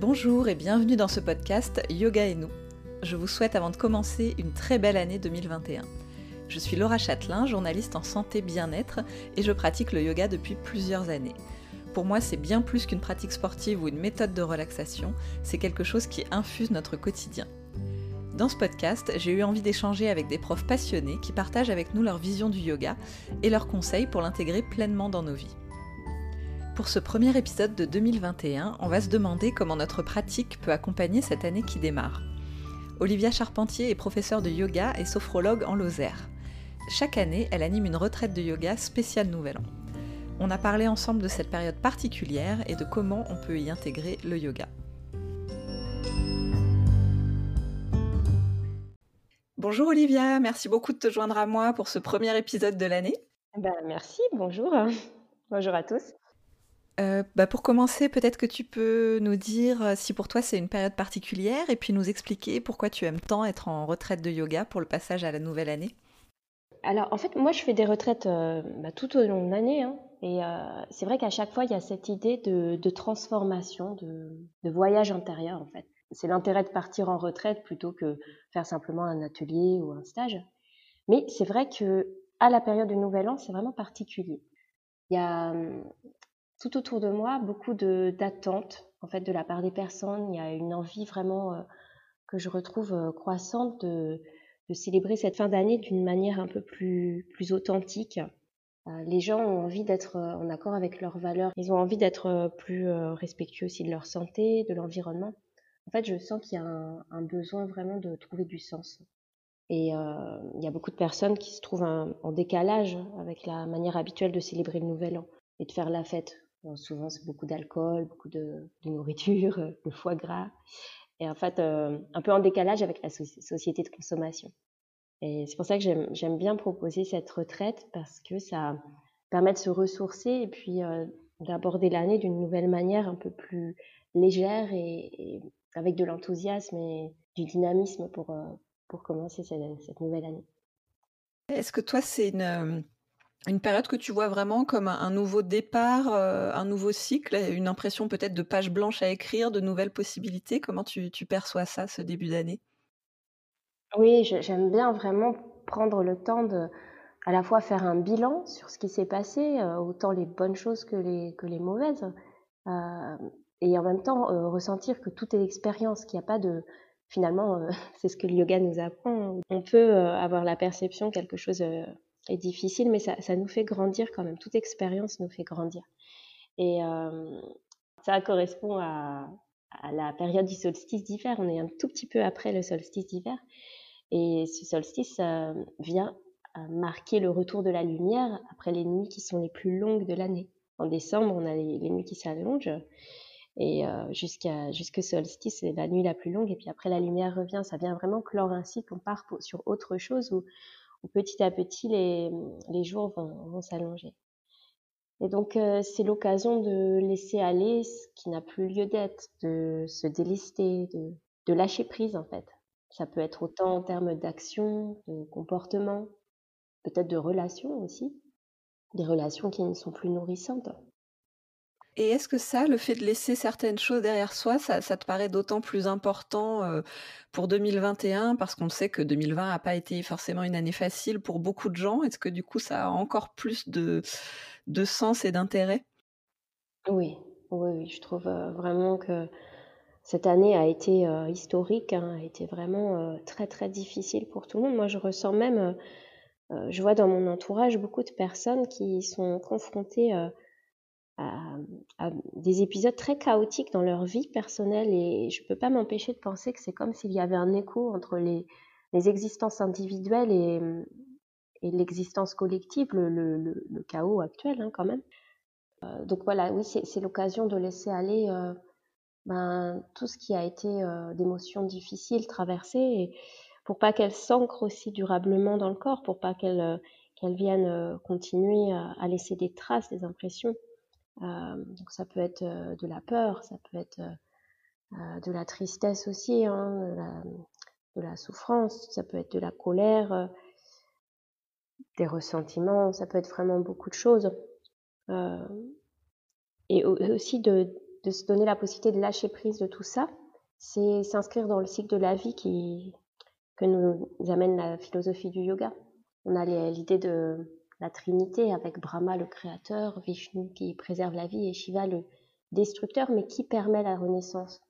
Bonjour et bienvenue dans ce podcast Yoga et nous. Je vous souhaite avant de commencer une très belle année 2021. Je suis Laura Châtelain, journaliste en santé bien-être et je pratique le yoga depuis plusieurs années. Pour moi, c'est bien plus qu'une pratique sportive ou une méthode de relaxation, c'est quelque chose qui infuse notre quotidien. Dans ce podcast, j'ai eu envie d'échanger avec des profs passionnés qui partagent avec nous leur vision du yoga et leurs conseils pour l'intégrer pleinement dans nos vies. Pour ce premier épisode de 2021, on va se demander comment notre pratique peut accompagner cette année qui démarre. Olivia Charpentier est professeure de yoga et sophrologue en Lozère. Chaque année, elle anime une retraite de yoga spéciale Nouvel An. On a parlé ensemble de cette période particulière et de comment on peut y intégrer le yoga. Bonjour Olivia, merci beaucoup de te joindre à moi pour ce premier épisode de l'année. Ben, merci, bonjour. Bonjour à tous. Euh, bah pour commencer, peut-être que tu peux nous dire euh, si pour toi c'est une période particulière et puis nous expliquer pourquoi tu aimes tant être en retraite de yoga pour le passage à la nouvelle année. Alors en fait, moi je fais des retraites euh, bah, tout au long de l'année hein, et c'est vrai qu'à chaque fois il y a cette idée de, transformation, de, de, voyage intérieur en fait. C'est l'intérêt de partir en retraite plutôt que faire simplement un atelier ou un stage. Mais c'est vrai que à la période du Nouvel An, c'est vraiment particulier. Il y a hum, tout autour de moi beaucoup d'attentes en fait de la part des personnes. Il y a une envie vraiment euh, que je retrouve euh, croissante de, de, célébrer cette fin d'année d'une manière un peu plus, plus authentique. Euh, les gens ont envie d'être en accord avec leurs valeurs. Ils ont envie d'être plus respectueux aussi de leur santé, de l'environnement. En fait, je sens qu'il y a un, un, besoin vraiment de trouver du sens. Et il y a beaucoup de personnes qui se trouvent en décalage avec la manière habituelle de célébrer le Nouvel An et de faire la fête souvent, c'est beaucoup d'alcool, beaucoup de, nourriture, de foie gras. Et en fait, euh, un peu en décalage avec la société de consommation. Et c'est pour ça que j'aime bien proposer cette retraite parce que ça permet de se ressourcer et puis euh, d'aborder l'année d'une nouvelle manière un peu plus légère et, avec de l'enthousiasme et du dynamisme pour, euh, commencer cette nouvelle année. Est-ce que toi, c'est une une période que tu vois vraiment comme un, nouveau départ, euh, un nouveau cycle, une impression peut-être de page blanche à écrire, de nouvelles possibilités? Comment tu, perçois ça, ce début d'année? Oui, j'aime bien vraiment prendre le temps de à la fois faire un bilan sur ce qui s'est passé, euh, autant les bonnes choses que les, mauvaises, euh, et en même temps ressentir que tout est l'expérience, qu'il n'y a pas de... Finalement, c'est ce que le yoga nous apprend. On peut avoir la perception quelque chose est difficile, mais ça, nous fait grandir quand même. Toute expérience nous fait grandir. Et euh, ça correspond à, la période du solstice d'hiver. On est un tout petit peu après le solstice d'hiver. Et ce solstice euh, vient marquer le retour de la lumière après les nuits qui sont les plus longues de l'année. En décembre, on a les, nuits qui s'allongent. Et euh, jusqu'à jusqu'au solstice, c'est la nuit la plus longue. Et puis après, la lumière revient. Ça vient vraiment clore un cycle. On part sur autre chose petit à petit, les, les jours vont, s'allonger. Et donc, euh, c'est l'occasion de laisser aller ce qui n'a plus lieu d'être, de se délester, de, de lâcher prise, en fait. Ça peut être autant en termes d'action, de comportement, peut-être de relations aussi, des relations qui ne sont plus nourrissantes. Et est-ce que ça, le fait de laisser certaines choses derrière soi, ça, te paraît d'autant plus important euh, pour 2021 parce qu'on sait que 2020 n'a pas été forcément une année facile pour beaucoup de gens. Est-ce que du coup, ça a encore plus de, de sens et d'intérêt? Oui, oui, oui, je trouve euh, vraiment que cette année a été euh, historique, hein, a été vraiment très très difficile pour tout le monde. Moi, je ressens même, je vois dans mon entourage beaucoup de personnes qui sont confrontées à, des épisodes très chaotiques dans leur vie personnelle et je ne peux pas m'empêcher de penser que c'est comme s'il y avait un écho entre les, les existences individuelles et, et l'existence collective, le, le, chaos actuel hein, quand même. Euh, donc voilà, oui, c'est l'occasion de laisser aller euh, ben, tout ce qui a été euh, d'émotions difficiles traversées et pour pas qu'elles s'ancrent aussi durablement dans le corps, pour pas qu'elles qu'elles viennent continuer à, laisser des traces, des impressions. Euh, donc ça peut être euh, de la peur, ça peut être euh, de la tristesse aussi, hein, de, la, souffrance, ça peut être de la colère, des ressentiments, ça peut être vraiment beaucoup de choses. et aussi de, de se donner la possibilité de lâcher prise de tout ça, c'est s'inscrire dans le cycle de la vie qui, que nous amène la philosophie du yoga. On a l'idée de la Trinité avec Brahma le créateur, Vishnu qui préserve la vie et Shiva le destructeur, mais qui permet la renaissance.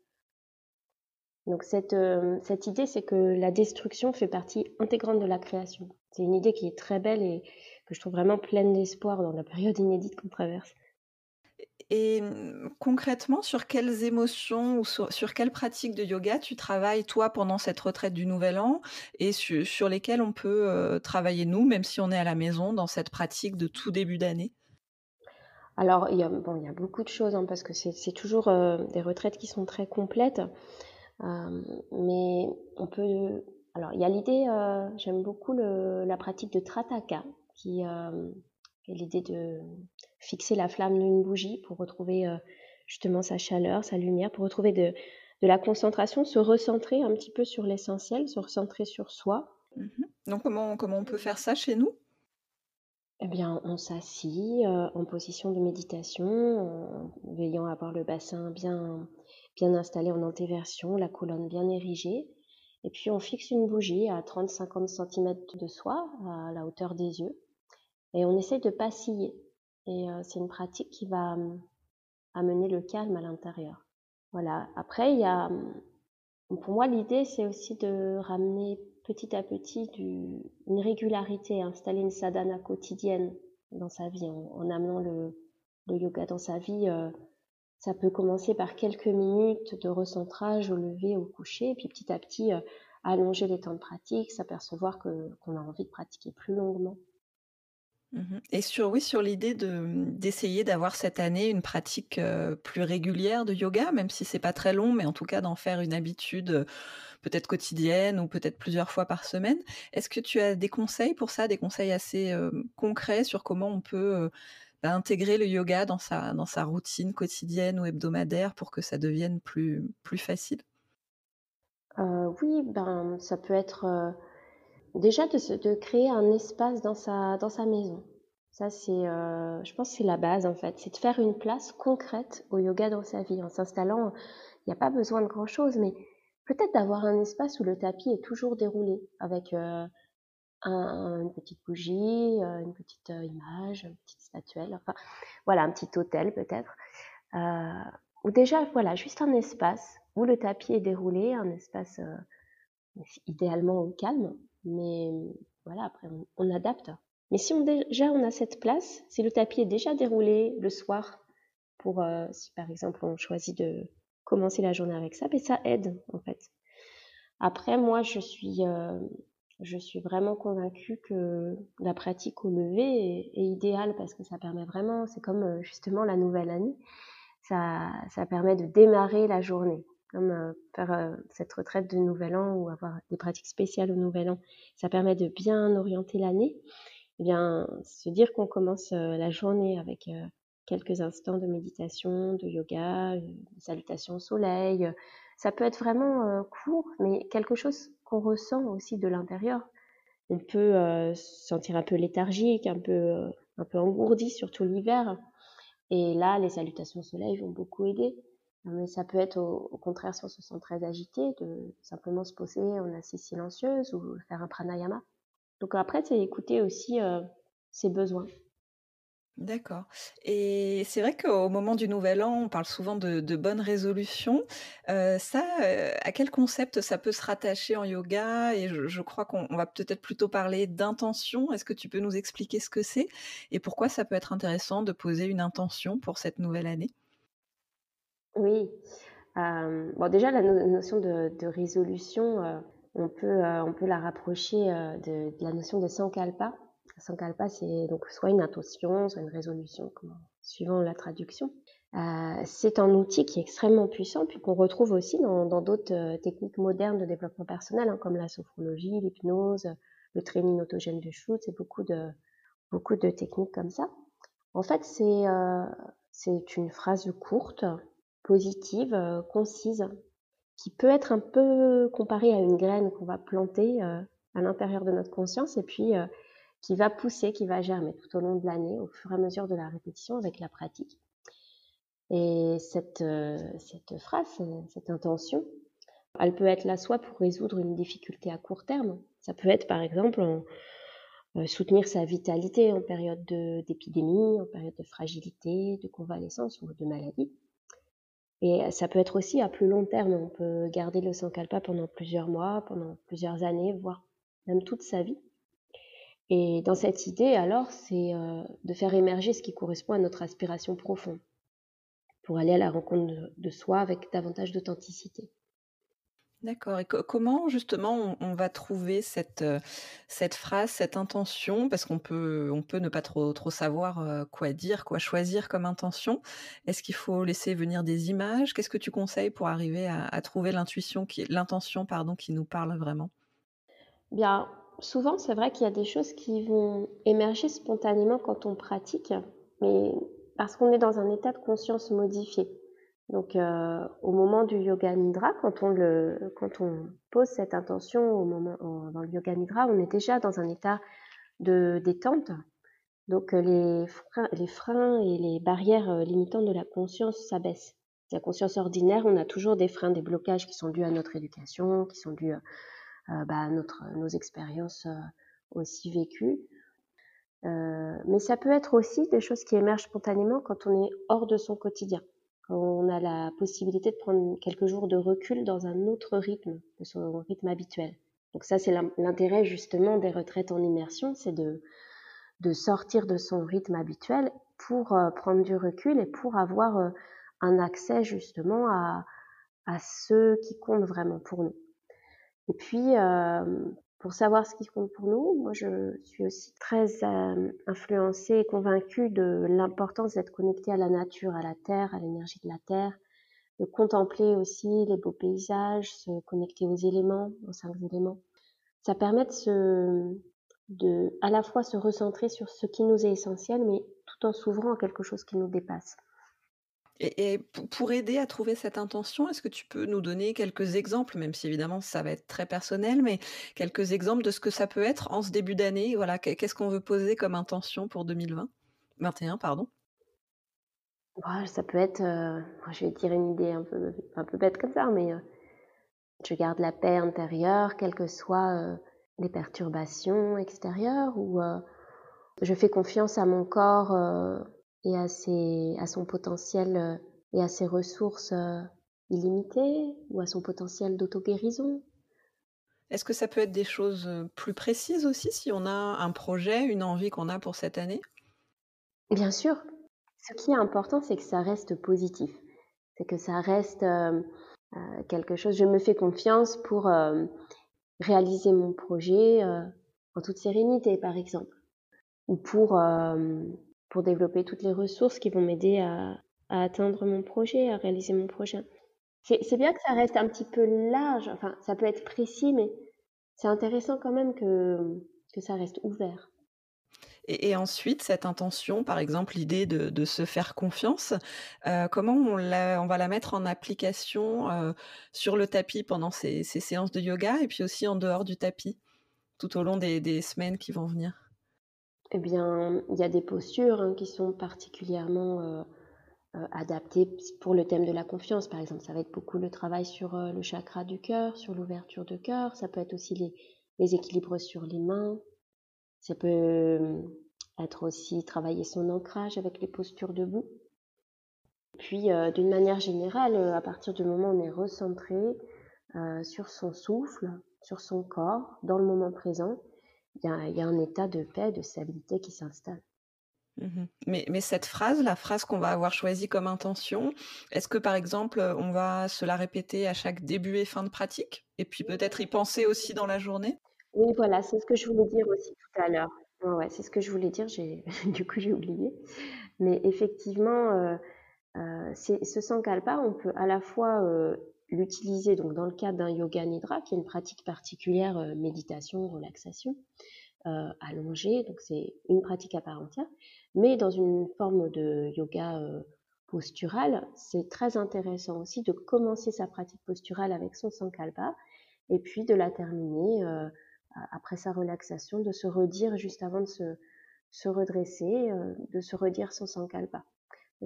Donc cette, euh, cette idée, c'est que la destruction fait partie intégrante de la création. C'est une idée qui est très belle et que je trouve vraiment pleine d'espoir dans la période inédite qu'on traverse. Et mmh, concrètement, sur quelles émotions ou sur, quelles pratiques de yoga tu travailles, toi, pendant cette retraite du Nouvel An, et sur lesquelles on peut euh, travailler, nous, même si on est à la maison, dans cette pratique de tout début d'année? Alors, il y, a, bon, y a beaucoup de choses, hein, parce que c'est toujours euh, des retraites qui sont très complètes. Euh, mais on peut... Alors, il y a l'idée, j'aime beaucoup la pratique de Trataka, qui est l'idée de fixer la flamme d'une bougie pour retrouver euh, justement sa chaleur, sa lumière, pour retrouver de, la concentration, se recentrer un petit peu sur l'essentiel, se recentrer sur soi. Mhm. Donc comment, comment on peut faire ça chez nous? Eh bien, on s'assit euh, en position de méditation, en veillant à avoir le bassin bien, bien installé en antéversion, la colonne bien érigée. Et puis, on fixe une bougie à 30-50 cm de soi, à la hauteur des yeux. Et on essaie de passer et euh, c'est une pratique qui va hum, amener le calme à l'intérieur. Voilà. Après, il y a, hum, pour moi, l'idée, c'est aussi de ramener petit à petit du, une régularité, installer une sadhana quotidienne dans sa vie, en, amenant le, le, yoga dans sa vie. Euh, ça peut commencer par quelques minutes de recentrage au lever, au coucher, et puis petit à petit euh, allonger les temps de pratique, s'apercevoir qu'on a envie de pratiquer plus longuement. Mmh Et sur oui, sur l'idée de d'essayer d'avoir cette année une pratique, plus régulière de yoga, même si c'est pas très long, mais en tout cas d'en faire une habitude, peut-être quotidienne ou peut-être plusieurs fois par semaine. Est-ce que tu as des conseils pour ça, des conseils assez, concrets sur comment on peut, bah, intégrer le yoga dans sa dans sa routine quotidienne ou hebdomadaire pour que ça devienne plus plus facile? oui, ben, ça peut être, déjà de, créer un espace dans sa, dans sa maison. Ça, c'est, euh, je pense, c'est la base en fait. C'est de faire une place concrète au yoga dans sa vie. En s'installant, il n'y a pas besoin de grand chose, mais peut-être d'avoir un espace où le tapis est toujours déroulé avec euh, un, une petite bougie, euh, une petite image, une petite statuelle, enfin, voilà, un petit hôtel peut-être. ou déjà, voilà, juste un espace où le tapis est déroulé, un espace idéalement au calme, mais voilà, après, on, adapte. Mais si on, déjà on a cette place, si le tapis est déjà déroulé le soir, pour euh, si par exemple on choisit de commencer la journée avec ça, ben, ça aide en fait. Après, moi, je suis, euh, je suis vraiment convaincue que la pratique au lever est, idéale parce que ça permet vraiment, c'est comme euh, justement la nouvelle année, ça, ça permet de démarrer la journée comme euh, faire euh, cette retraite de Nouvel An ou avoir des pratiques spéciales au Nouvel An, ça permet de bien orienter l'année. Eh bien, se dire qu'on commence euh, la journée avec quelques instants de méditation, de yoga, une salutation au soleil, ça peut être vraiment court, mais quelque chose qu'on ressent aussi de l'intérieur. On peut se sentir un peu léthargique, un peu, un peu engourdi, surtout l'hiver. Et là, les salutations au soleil vont beaucoup aider. Mais ça peut être au, contraire si on se sent très agité, de simplement se poser en assise silencieuse ou faire un pranayama. Donc après, c'est écouter aussi euh, ses besoins. D'accord. Et c'est vrai qu'au moment du Nouvel An, on parle souvent de, bonnes résolutions. Euh, ça, euh, à quel concept ça peut se rattacher en yoga? Et je crois qu'on va peut-être plutôt parler d'intention. Est-ce que tu peux nous expliquer ce que c'est? Et pourquoi ça peut être intéressant de poser une intention pour cette nouvelle année? Oui. Euh, bon, déjà, la notion de, résolution, euh, on, peut, euh, on peut la rapprocher de, la notion de sankalpa. Sankalpa, c'est donc soit une intention, soit une résolution, suivant la traduction. c'est un outil qui est extrêmement puissant, puis qu'on retrouve aussi dans d'autres techniques modernes de développement personnel, hein, comme la sophrologie, l'hypnose, le training autogène de shoot, c'est beaucoup de, beaucoup de techniques comme ça. En fait, c'est c'est une phrase courte positive, euh, concise, qui peut être un peu comparée à une graine qu'on va planter euh, à l'intérieur de notre conscience et puis euh, qui va pousser, qui va germer tout au long de l'année au fur et à mesure de la répétition avec la pratique. Et cette, phrase, cette intention, elle peut être là soit pour résoudre une difficulté à court terme, ça peut être par exemple soutenir sa vitalité en période d'épidémie, en période de fragilité, de convalescence ou de maladie. Et ça peut être aussi à plus long terme. On peut garder le sankalpa pendant plusieurs mois, pendant plusieurs années, voire même toute sa vie. Et dans cette idée, alors, c'est euh, de faire émerger ce qui correspond à notre aspiration profonde, pour aller à la rencontre de soi avec davantage d'authenticité. D'accord. Et comment justement on, va trouver cette, euh, cette phrase, cette intention? Parce qu'on peut, on peut ne pas trop, trop savoir euh, quoi dire, quoi choisir comme intention. Est-ce qu'il faut laisser venir des images? Qu'est-ce que tu conseilles pour arriver à, trouver l'intuition, l'intention pardon, qui nous parle vraiment? Bien, souvent c'est vrai qu'il y a des choses qui vont émerger spontanément quand on pratique, mais parce qu'on est dans un état de conscience modifié. Donc, euh, au moment du yoga nidra, quand on, le, quand on pose cette intention dans le yoga nidra, on est déjà dans un état de détente. Donc, euh, les freins, et les barrières euh, limitantes de la conscience s'abaissent. La conscience ordinaire, on a toujours des freins, des blocages qui sont dus à notre éducation, qui sont dus bah, à nos expériences aussi vécues. mais ça peut être aussi des choses qui émergent spontanément quand on est hors de son quotidien on a la possibilité de prendre quelques jours de recul dans un autre rythme de son rythme habituel. Donc ça, c'est l'intérêt justement des retraites en immersion, c'est de, de sortir de son rythme habituel pour euh, prendre du recul et pour avoir euh, un accès justement à, à ce qui compte vraiment pour nous. Et puis, euh, pour savoir ce qui compte pour nous. Moi, je suis aussi très euh, influencée et convaincue de l'importance d'être connectée à la nature, à la terre, à l'énergie de la terre, de contempler aussi les beaux paysages, se connecter aux éléments, aux cinq éléments. Ça permet de, se, de à la fois se recentrer sur ce qui nous est essentiel, mais tout en s'ouvrant à quelque chose qui nous dépasse. Et, pour aider à trouver cette intention, est-ce que tu peux nous donner quelques exemples, même si évidemment ça va être très personnel, mais quelques exemples de ce que ça peut être en ce début d'année Voilà, qu'est-ce qu'on veut poser comme intention pour 2020 21, pardon? ça peut être, euh, je vais dire une idée un peu, bête comme ça, mais euh, je garde la paix intérieure, quelles que soient euh, les perturbations extérieures, ou je fais confiance à mon corps et à, ses, à son potentiel euh, et à ses ressources euh, illimitées ou à son potentiel d'auto-guérison. Est-ce que ça peut être des choses euh, plus précises aussi si on a un projet, une envie qu'on a pour cette année? Bien sûr. Ce qui est important, c'est que ça reste positif. C'est que ça reste quelque chose. Je me fais confiance pour réaliser mon projet en toute sérénité, par exemple. Ou pour pour développer toutes les ressources qui vont m'aider à, atteindre mon projet, à réaliser mon projet. C'est bien que ça reste un petit peu large, enfin ça peut être précis, mais c'est intéressant quand même que, ça reste ouvert. Et, ensuite, cette intention, par exemple, l'idée de, se faire confiance, euh, comment on, on, va la mettre en application euh, sur le tapis pendant ces, séances de yoga et puis aussi en dehors du tapis, tout au long des semaines qui vont venir? Eh bien, il y a des postures hein, qui sont particulièrement euh, euh, adaptées pour le thème de la confiance. Par exemple, ça va être beaucoup le travail sur euh, le chakra du cœur, sur l'ouverture de cœur. Ça peut être aussi les, les, équilibres sur les mains. Ça peut être aussi travailler son ancrage avec les postures debout. Puis, d'une manière générale, à partir du moment où on est recentré sur son souffle, sur son corps, dans le moment présent, il y, a, un état de paix, de stabilité qui s'installe. Mmh mais, mais, cette phrase, la phrase qu'on va avoir choisie comme intention, est-ce que par exemple, on va se la répéter à chaque début et fin de pratique Et puis peut-être y penser aussi dans la journée? Oui, voilà, c'est ce que je voulais dire aussi tout à l'heure. Ouais, c'est ce que je voulais dire, du coup j'ai oublié. Mais effectivement, euh, euh, ce sankalpa, on peut à la fois euh, l'utiliser donc dans le cadre d'un yoga nidra, qui est une pratique particulière euh, méditation, relaxation, euh, allongée, donc c'est une pratique à part entière, mais dans une forme de yoga euh, postural, c'est très intéressant aussi de commencer sa pratique posturale avec son sankalpa et puis de la terminer euh, après sa relaxation, de se redire juste avant de se, se redresser, de se redire son sankalpa.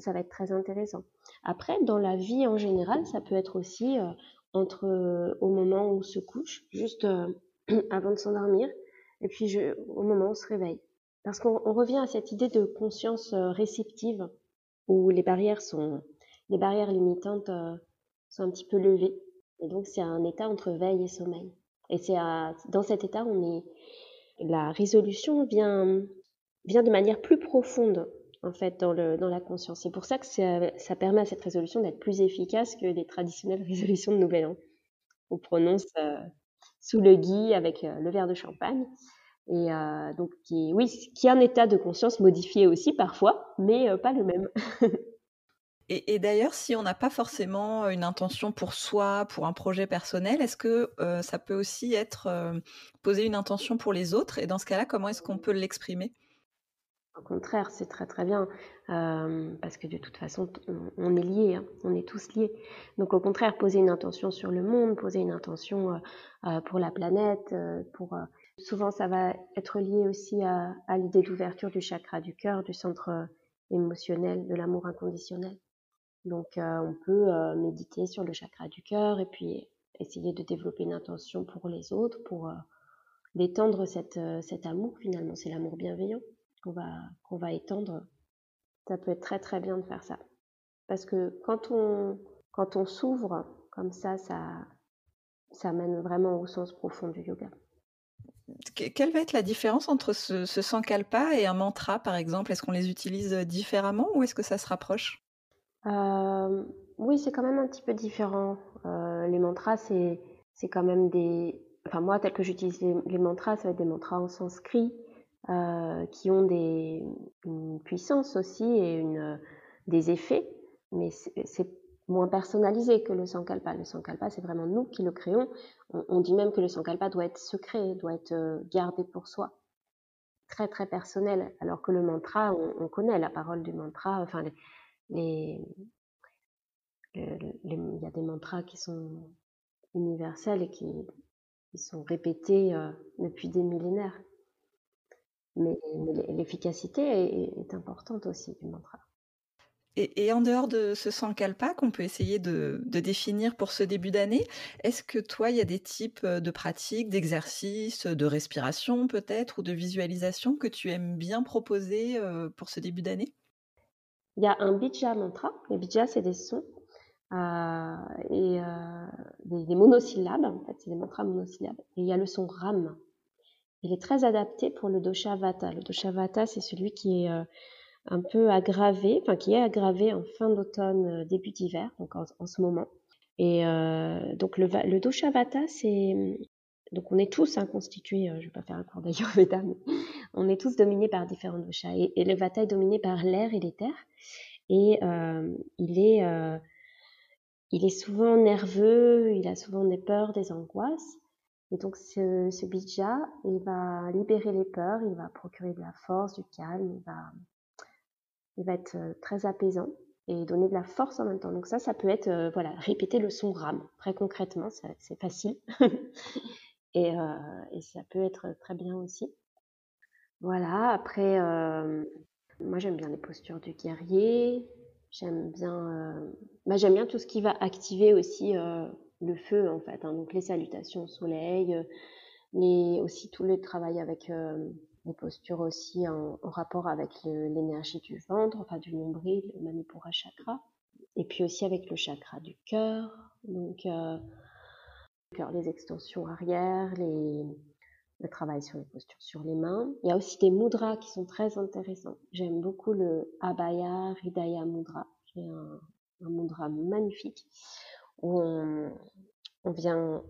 Ça va être très intéressant. Après, dans la vie en général, ça peut être aussi euh, entre euh, au moment où on se couche, juste euh, avant de s'endormir, et puis au moment où on se réveille. Parce qu'on revient à cette idée de conscience réceptive, où les barrières sont, les barrières limitantes sont un petit peu levées. Et donc c'est un état entre veille et sommeil. Et c'est dans cet état, on est, la résolution vient, vient de manière plus profonde en fait dans, le, dans la conscience. C'est pour ça que ça, permet à cette résolution d'être plus efficace que les traditionnelles résolutions de Nouvel An. On prononce euh, sous le gui avec euh, le verre de champagne. Et euh, donc, oui, qui est un état de conscience modifié aussi parfois, mais pas le même. Et, d'ailleurs, si on n'a pas forcément une intention pour soi, pour un projet personnel, est-ce que ça peut aussi être poser une intention pour les autres? Et dans ce cas-là, comment est-ce qu'on peut l'exprimer? Au contraire, c'est très très bien, parce que de toute façon, on, est liés, hein, on est tous liés. Donc au contraire, poser une intention sur le monde, poser une intention pour la planète, pour souvent ça va être lié aussi à, à l'idée d'ouverture du chakra du cœur, du centre émotionnel, de l'amour inconditionnel. Donc, euh, on peut euh, méditer sur le chakra du cœur et puis essayer de développer une intention pour les autres, pour euh, d'étendre cet amour finalement. C'est l'amour bienveillant qu'on va, qu'on va étendre. Ça peut être très très bien de faire ça. Parce que quand on, quand on s'ouvre comme ça, ça, ça mène vraiment au sens profond du yoga. Quelle va être la différence entre ce, ce sankalpa et un mantra, par exemple? Est-ce qu'on les utilise différemment ou est-ce que ça se rapproche? Euh, oui, c'est quand même un petit peu différent. Euh, les mantras, c'est c'est quand même des... Enfin, moi, tel que j'utilise les, mantras, ça va être des mantras en sanskrit euh, qui ont des, une puissance aussi et une, des effets, mais c'est moins personnalisé que le sankalpa. Le sankalpa, c'est vraiment nous qui le créons. On, dit même que le sankalpa doit être secret, doit être gardé pour soi. Très, très personnel. Alors que le mantra, on, on connaît la parole du mantra, enfin, il y a des mantras qui sont universels et qui, sont répétés euh, depuis des millénaires. Mais, l'efficacité est, importante aussi du mantra. Et, en dehors de ce sankalpa qu'on peut essayer de, définir pour ce début d'année, est-ce que toi, il y a des types de pratiques, d'exercices, de respiration peut-être, ou de visualisation que tu aimes bien proposer euh, pour ce début d'année? Il y a un bija mantra. Les bija, c'est des sons euh, et euh, des, monosyllabes. En fait, c'est des mantras monosyllabes. Et il y a le son ram. Il est très adapté pour le dosha vata. Le dosha vata, c'est celui qui est euh, un peu aggravé, enfin qui est aggravé en fin d'automne, début d'hiver, donc en, ce moment. Et donc le, dosha vata, c'est donc on est tous hein, constitués, je ne vais pas faire un cours d'Ayurveda, mais on est tous dominés par différents doshas. Et, et le vata est dominé par l'air et l'éther. Et euh, il, est, euh, il est souvent nerveux, il a souvent des peurs, des angoisses. Et donc ce, bija, il va libérer les peurs, il va procurer de la force, du calme, il va, il va être euh, très apaisant et donner de la force en même temps. Donc ça, ça peut être, voilà, répéter le son RAM. Très concrètement, c'est facile. et, et, ça peut être très bien aussi. Voilà, après, euh, moi j'aime bien les postures du guerrier, j'aime bien, euh, bah, j'aime bien tout ce qui va activer aussi euh, le feu en fait, hein. donc les salutations au soleil, les, aussi tout le travail avec les postures aussi en, rapport avec l'énergie du ventre, enfin du nombril, le Manipura chakra, et puis aussi avec le chakra du cœur, donc les extensions arrière, les le travail sur les postures sur les mains. Il y a aussi des mudras qui sont très intéressants. J'aime beaucoup le Abhaya Hridaya Mudra, qui est un, mudra magnifique, où on, vient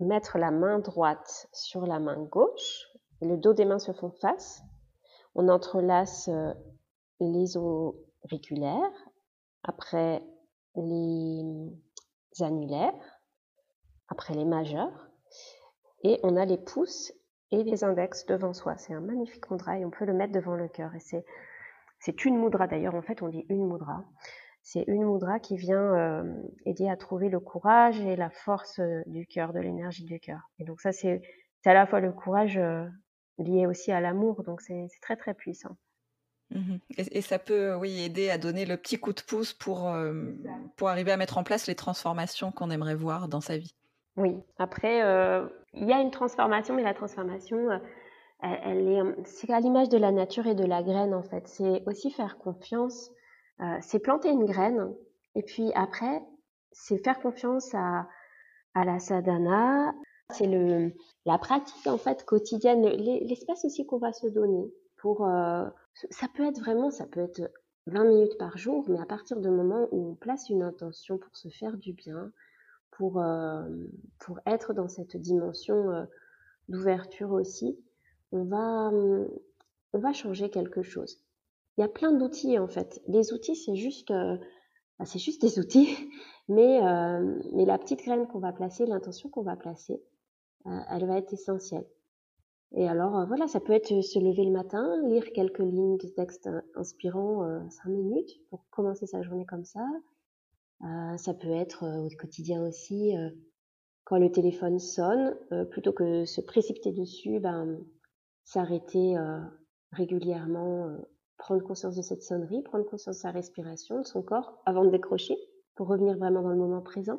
mettre la main droite sur la main gauche, les dos des mains se font face. On entrelace euh, les auriculaires, après les annulaires, après les majeurs, et on a les pouces et les index devant soi. C'est un magnifique mudra et on peut le mettre devant le cœur. Et c'est, c'est une mudra d'ailleurs, en fait on dit une mudra. C'est une mudra qui vient euh, aider à trouver le courage et la force euh, du cœur, de l'énergie du cœur. Et donc ça c'est, à la fois le courage euh, lié aussi à l'amour, donc c'est, très très puissant. Mmh et, ça peut, oui, aider à donner le petit coup de pouce pour, pour arriver à mettre en place les transformations qu'on aimerait voir dans sa vie. Oui, après, il y a une transformation, mais la transformation, elle, est, c'est à l'image de la nature et de la graine, en fait. C'est aussi faire confiance, c'est planter une graine, et puis après, c'est faire confiance à, la sadhana, c'est la pratique, en fait, quotidienne, l'espace aussi qu'on va se donner pour ça peut être vraiment, ça peut être 20 minutes par jour, mais à partir du moment où on place une intention pour se faire du bien, pour, euh, pour être dans cette dimension euh, d'ouverture aussi, on va, on va changer quelque chose. Il y a plein d'outils en fait. Les outils, c'est juste, euh, bah, c'est juste des outils, mais, mais la petite graine qu'on va placer, l'intention qu'on va placer, elle va être essentielle. Et alors, euh, voilà, ça peut être se lever le matin, lire quelques lignes de texte inspirant, euh, cinq minutes, pour commencer sa journée comme ça. Euh, ça peut être au quotidien aussi, quand le téléphone sonne, plutôt que se précipiter dessus, ben, s'arrêter régulièrement, prendre conscience de cette sonnerie, prendre conscience de sa respiration, de son corps, avant de décrocher, pour revenir vraiment dans le moment présent.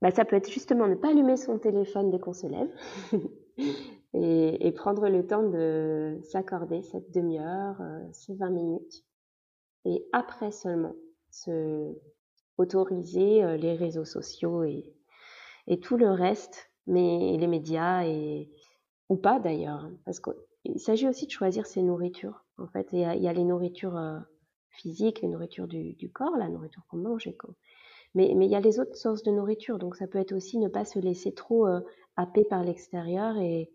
Ben, ça peut être justement ne pas allumer son téléphone dès qu'on se lève. et, prendre le temps de s'accorder cette demi-heure, euh, ces 20 minutes, et après seulement se autoriser euh, les réseaux sociaux et, et tout le reste, mais les médias et ou pas d'ailleurs, hein, parce qu'il s'agit aussi de choisir ses nourritures. En fait, il y a, les nourritures euh, physiques, les nourritures du, corps, la nourriture qu'on mange, mais, il y a les autres sources de nourriture, donc ça peut être aussi ne pas se laisser trop happer par l'extérieur et,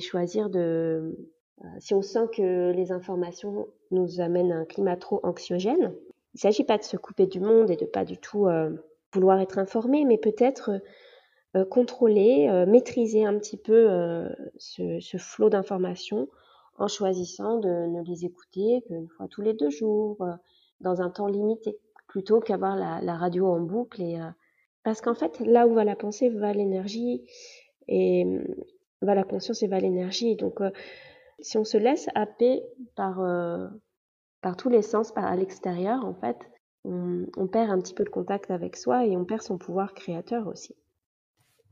choisir de... Euh, si on sent que les informations nous amènent à un climat trop anxiogène, il ne s'agit pas de se couper du monde et de pas du tout euh, vouloir être informé, mais peut-être euh, contrôler, maîtriser un petit peu ce, flot d'informations en choisissant de ne les écouter qu'une fois tous les deux jours, dans un temps limité, plutôt qu'avoir la, radio en boucle. Et, parce qu'en fait, là où va la pensée, va l'énergie. Et va la conscience et va l'énergie. Donc, euh, si on se laisse happer par, euh, par tous les sens, par à l'extérieur, en fait, on, perd un petit peu le contact avec soi et on perd son pouvoir créateur aussi.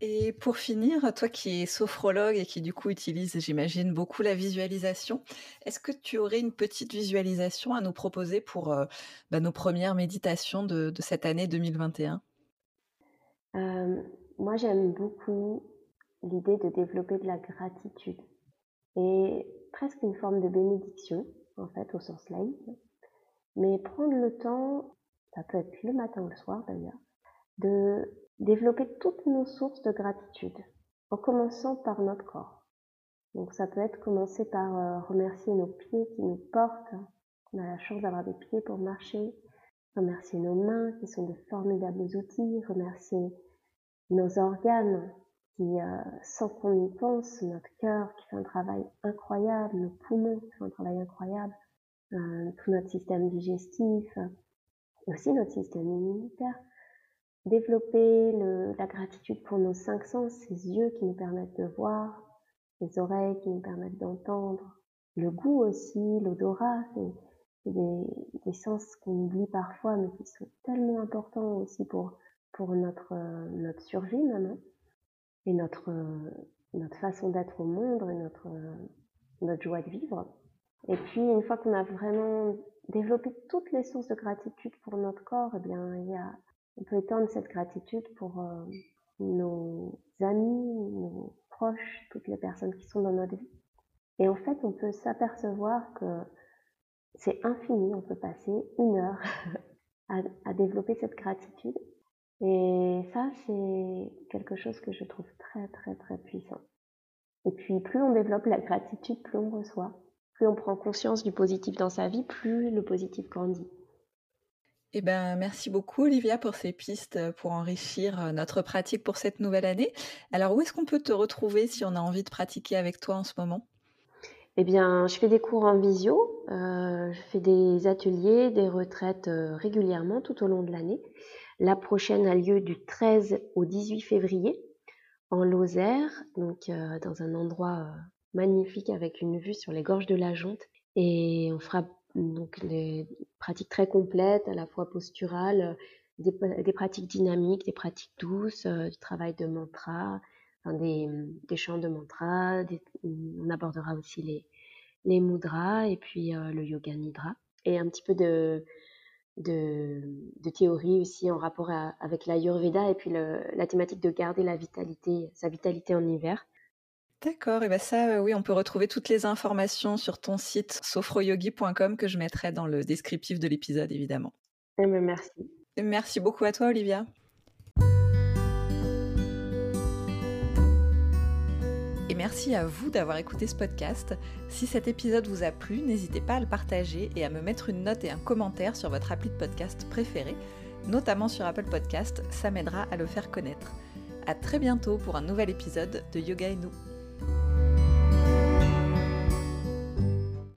Et pour finir, toi qui es sophrologue et qui du coup utilise, j'imagine, beaucoup la visualisation, est-ce que tu aurais une petite visualisation à nous proposer pour euh, bah, nos premières méditations de, cette année 2021 Moi, j'aime beaucoup l'idée de développer de la gratitude et presque une forme de bénédiction, en fait, au sens laïque. Mais prendre le temps, ça peut être le matin ou le soir d'ailleurs, de développer toutes nos sources de gratitude, en commençant par notre corps. Donc ça peut être commencer par euh, remercier nos pieds qui nous portent, on a la chance d'avoir des pieds pour marcher, remercier nos mains qui sont de formidables outils, remercier nos organes qui, euh, sans qu'on y pense, notre cœur qui fait un travail incroyable, nos poumons qui font un travail incroyable, euh, tout notre système digestif, aussi notre système immunitaire. Développer le, la gratitude pour nos cinq sens, ces yeux qui nous permettent de voir, les oreilles qui nous permettent d'entendre, le goût aussi, l'odorat, c'est des, des, sens qu'on oublie parfois, mais qui sont tellement importants aussi pour, pour notre, notre survie maintenant et notre, notre façon d'être au monde et notre, notre joie de vivre. Et puis, une fois qu'on a vraiment développé toutes les sources de gratitude pour notre corps, eh bien, il y a, on peut étendre cette gratitude pour euh, nos amis, nos proches, toutes les personnes qui sont dans notre vie. Et en fait, on peut s'apercevoir que c'est infini, on peut passer une heure à, à développer cette gratitude et ça, c'est quelque chose que je trouve très, très, très puissant. Et puis, plus on développe la gratitude, plus on reçoit. Plus on prend conscience du positif dans sa vie, plus le positif grandit. Eh ben, merci beaucoup Olivia pour ces pistes pour enrichir euh, notre pratique pour cette nouvelle année. Alors où est-ce qu'on peut te retrouver si on a envie de pratiquer avec toi en ce moment? Eh bien, je fais des cours en visio, euh, je fais des ateliers, des retraites euh, régulièrement tout au long de l'année. La prochaine a lieu du 13 au 18 février en Lozère, donc euh, dans un endroit euh, magnifique avec une vue sur les gorges de la Jonte Et on fera donc des pratiques très complètes, à la fois posturales, des, pratiques dynamiques, des pratiques douces, du travail de mantra, des, chants de mantra. on abordera aussi les, les mudras et puis le yoga nidra. Et un petit peu de, de, théorie aussi en rapport avec l'Ayurveda et puis la thématique de garder la vitalité, sa vitalité en hiver. D'accord, et bien ça, euh, oui, on peut retrouver toutes les informations sur ton site sofroyogi.com que je mettrai dans le descriptif de l'épisode, évidemment. Eh ben, merci. merci beaucoup à toi, Olivia. Et merci à vous d'avoir écouté ce podcast. Si cet épisode vous a plu, n'hésitez pas à le partager et à me mettre une note et un commentaire sur votre appli de podcast préféré, notamment sur Apple Podcast, ça m'aidera à le faire connaître. À très bientôt pour un nouvel épisode de Yoga et nous.